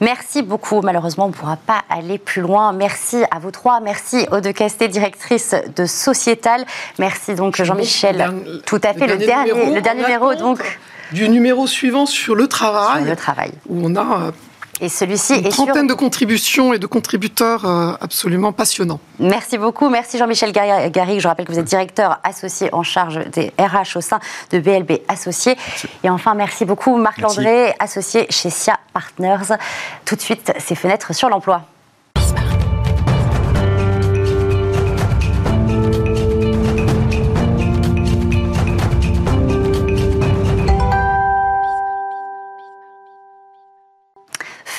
Merci beaucoup. Malheureusement, on ne pourra pas aller plus loin. Merci à vous trois. Merci Aude Casté, directrice de Sociétal. Merci donc Jean-Michel. Tout à fait. Le dernier, le dernier, numéro, donc du numéro suivant sur le travail, sur le travail. où on a euh, et celui-ci Une trentaine de contributions et de contributeurs euh, absolument passionnants. Merci beaucoup. Merci Jean-Michel Garrigue. Je rappelle que vous êtes directeur associé en charge des RH au sein de BLB Associés. Et enfin, merci beaucoup Marc Landré, associé chez SIA Partners. Tout de suite, ces fenêtres sur l'emploi.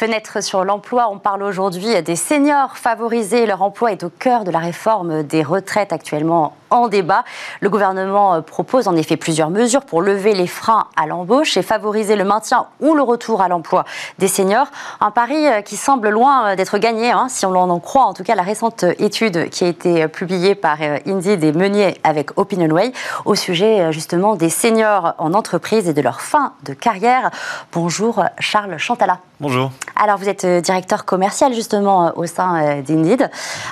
Fenêtre sur l'emploi. On parle aujourd'hui des seniors favorisés. Leur emploi est au cœur de la réforme des retraites actuellement en débat. Le gouvernement euh, propose en effet plusieurs mesures pour lever les freins à l'embauche et favoriser le maintien ou le retour à l'emploi des seniors. Un pari euh, qui semble loin euh, d'être gagné, hein, si on en croit en tout cas la récente étude qui a été publiée par Indeed et Meunier avec OpinionWay au sujet justement des seniors en entreprise et de leur fin de carrière. Bonjour Charles Chantala. Bonjour. Alors vous êtes directeur commercial justement au sein d'Indeed.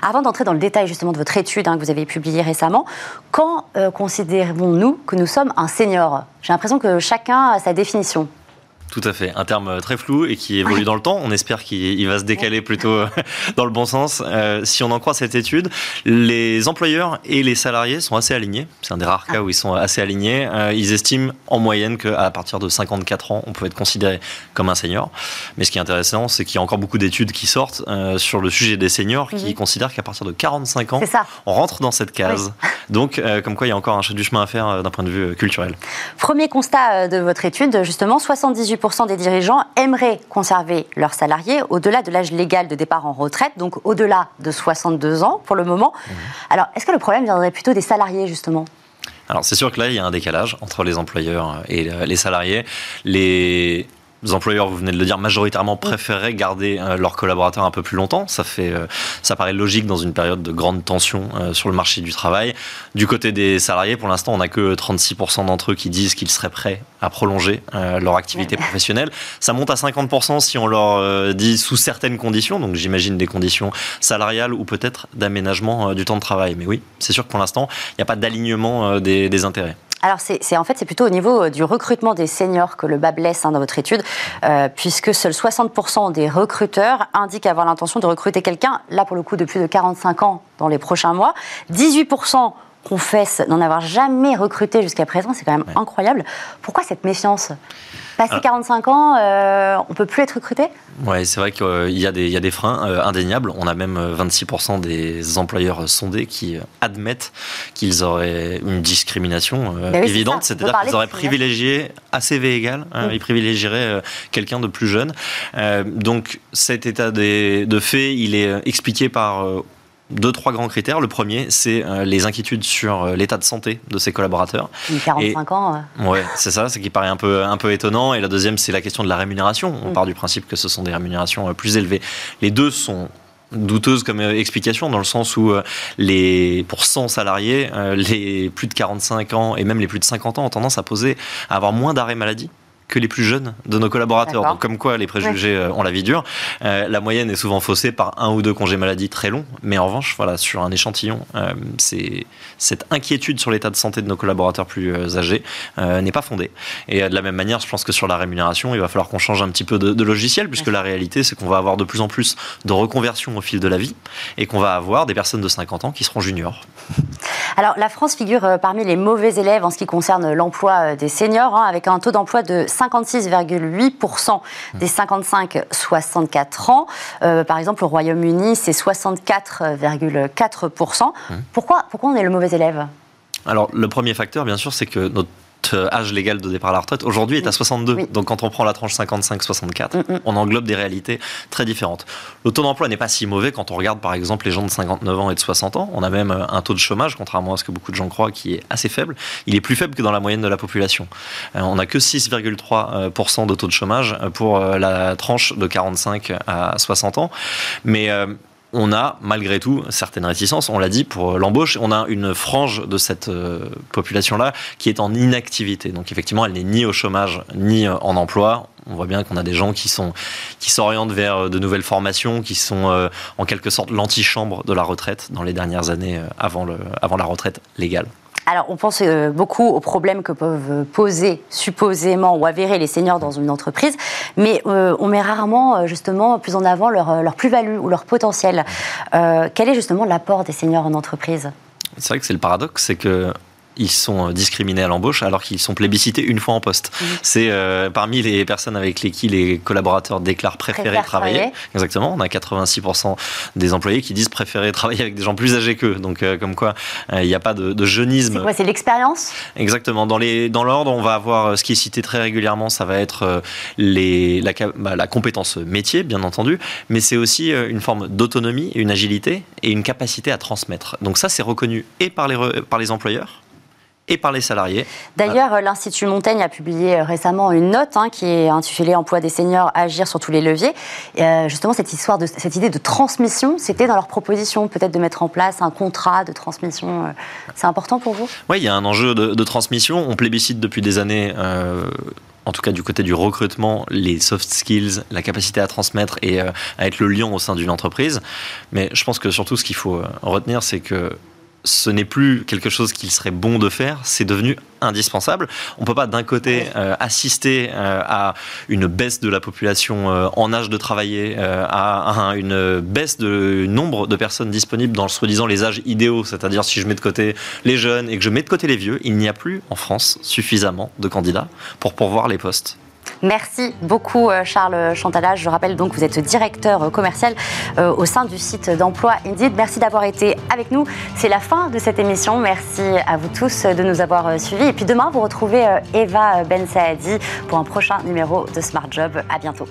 Avant d'entrer dans le détail justement de votre étude hein, que vous avez publiée récemment, quand euh, considérons-nous que nous sommes un senior? J'ai l'impression que chacun a sa définition. Tout à fait, un terme très flou et qui évolue dans le temps. On espère qu'il va se décaler plutôt euh, <laughs> dans le bon sens. Euh, si on en croit cette étude, les employeurs et les salariés sont assez alignés. C'est un des rares cas où ils sont assez alignés. Euh, ils estiment en moyenne qu'à partir de 54 ans, on peut être considéré comme un senior. Mais ce qui est intéressant, c'est qu'il y a encore beaucoup d'études qui sortent sur le sujet des seniors qui mhm. considèrent qu'à partir de 45 ans, on rentre dans cette case. Donc, comme quoi, il y a encore un du chemin à faire d'un point de vue culturel. Premier constat de votre étude, justement, 78 des dirigeants aimeraient conserver leurs salariés au-delà de l'âge légal de départ en retraite, donc au-delà de 62 ans pour le moment. Mmh. Alors, est-ce que le problème viendrait plutôt des salariés, justement? Alors c'est sûr que là, il y a un décalage entre les employeurs et les salariés. Les les employeurs, vous venez de le dire, majoritairement préféreraient garder euh, leurs collaborateurs un peu plus longtemps. Ça, fait, euh, ça paraît logique dans une période de grande tension euh, sur le marché du travail. Du côté des salariés, pour l'instant, on n'a que 36% d'entre eux qui disent qu'ils seraient prêts à prolonger leur activité professionnelle. Ça monte à 50% si on leur dit sous certaines conditions, donc j'imagine des conditions salariales ou peut-être d'aménagement du temps de travail. Mais oui, c'est sûr que pour l'instant, il n'y a pas d'alignement des intérêts. Alors, c'est en fait, c'est plutôt au niveau euh, du recrutement des seniors que le bas blesse hein, dans votre étude, euh, puisque seuls 60% des recruteurs indiquent avoir l'intention de recruter quelqu'un, là pour le coup, de plus de 45 ans dans les prochains mois. 18% confesse n'en avoir jamais recruté jusqu'à présent, c'est quand même incroyable. Pourquoi cette méfiance? Passé 45 ah. ans, euh, on peut plus être recruté Oui, c'est vrai qu'il y, a des, y a des freins euh, indéniables. On a même 26% euh, des employeurs sondés qui admettent qu'ils auraient une discrimination bah évidente, c'est-à-dire qu'ils auraient privilégié à CV égal, hein, ils privilégieraient quelqu'un de plus jeune. donc cet état de fait, il est expliqué par deux, trois grands critères. Le premier, c'est euh, les inquiétudes sur euh, l'état de santé de ses collaborateurs. 45 ans. Ouais, c'est ça, c'est qui paraît un peu, un peu étonnant. Et la deuxième, c'est la question de la rémunération. On mm. part du principe que ce sont des rémunérations euh, plus élevées. Les deux sont douteuses comme explication dans le sens où les pour 100 salariés les plus de 45 ans et même les plus de 50 ans ont tendance à poser à avoir moins d'arrêts maladie que les plus jeunes de nos collaborateurs. Donc, comme quoi les préjugés euh, ont la vie dure. Euh, la moyenne est souvent faussée par un ou deux congés maladie très longs, mais en revanche, voilà, sur un échantillon, euh, c'est cette inquiétude sur l'état de santé de nos collaborateurs plus âgés n'est pas fondée. Et de la même manière, je pense que sur la rémunération, il va falloir qu'on change un petit peu de, logiciel, puisque la réalité, c'est qu'on va avoir de plus en plus de reconversion au fil de la vie, et qu'on va avoir des personnes de 50 ans qui seront juniors. Alors, la France figure parmi les mauvais élèves en ce qui concerne l'emploi des seniors, hein, avec un taux d'emploi de 56,8% des 55-64 ans. Euh, par exemple, au Royaume-Uni, c'est 64,4%. Mmh. Pourquoi, pourquoi on est le mauvais élève? Alors, le premier facteur, bien sûr, c'est que notre euh, âge légal de départ à la retraite aujourd'hui est à 62. Donc quand on prend la tranche 55-64, mm, mm. on englobe des réalités très différentes. Le taux d'emploi n'est pas si mauvais quand on regarde par exemple les gens de 59 ans et de 60 ans. On a même euh, un taux de chômage, contrairement à ce que beaucoup de gens croient, qui est assez faible. Il est plus faible que dans la moyenne de la population. Euh, on n'a que 6,3% de taux de chômage pour la tranche de 45 à 60 ans. Mais on a malgré tout certaines réticences, on l'a dit, pour l'embauche. On a une frange de cette euh, population-là qui est en inactivité. Donc effectivement, elle n'est ni au chômage, ni euh, en emploi. On voit bien qu'on a des gens qui sont qui s'orientent vers euh, de nouvelles formations, qui sont en quelque sorte l'antichambre de la retraite dans les dernières années avant, le, avant la retraite légale. Alors, on pense euh, beaucoup aux problèmes que peuvent poser supposément ou avérer les seniors dans une entreprise, mais euh, on met rarement euh, justement plus en avant leur, plus-value ou leur potentiel. quel est justement l'apport des seniors en entreprise? C'est vrai que c'est le paradoxe, c'est que ils sont euh, discriminés à l'embauche alors qu'ils sont plébiscités une fois en poste. C'est euh, parmi les personnes avec lesquelles les collaborateurs déclarent préférer travailler. Exactement, on a 86% des employés qui disent préférer travailler avec des gens plus âgés qu'eux. Donc euh, comme quoi, il n'y a pas de, jeunisme. C'est quoi C'est l'expérience? Exactement. Dans les dans l'ordre, on va avoir ce qui est cité très régulièrement, ça va être les la, bah, la compétence métier, bien entendu, mais c'est aussi une forme d'autonomie, une agilité et une capacité à transmettre. Donc ça, c'est reconnu et par les par les employeurs et par les salariés. D'ailleurs, euh, l'Institut Montaigne a publié euh, récemment une note hein, qui est intitulée Emploi des seniors, agir sur tous les leviers. Euh, justement, cette histoire de cette idée de transmission, c'était dans leur proposition, peut-être de mettre en place un contrat de transmission. c'est important pour vous? Oui, il y a un enjeu de, transmission. On plébiscite depuis des années. en tout cas du côté du recrutement, les soft skills, la capacité à transmettre et à être le lion au sein d'une entreprise. Mais je pense que surtout ce qu'il faut retenir, c'est que ce n'est plus quelque chose qu'il serait bon de faire, c'est devenu indispensable. On ne peut pas d'un côté euh, assister euh, à une baisse de la population euh, en âge de travailler, à, une baisse du nombre de personnes disponibles dans soi-disant les âges idéaux, c'est-à-dire si je mets de côté les jeunes et que je mets de côté les vieux, il n'y a plus en France suffisamment de candidats pour pourvoir les postes. Merci beaucoup euh, Charles Chantalage. Je rappelle donc que vous êtes directeur euh, commercial euh, au sein du site d'emploi Indeed. Merci d'avoir été avec nous. C'est la fin de cette émission. Merci à vous tous de nous avoir suivis. Et puis demain, vous retrouvez Eva Ben Saadi pour un prochain numéro de Smart Job. À bientôt.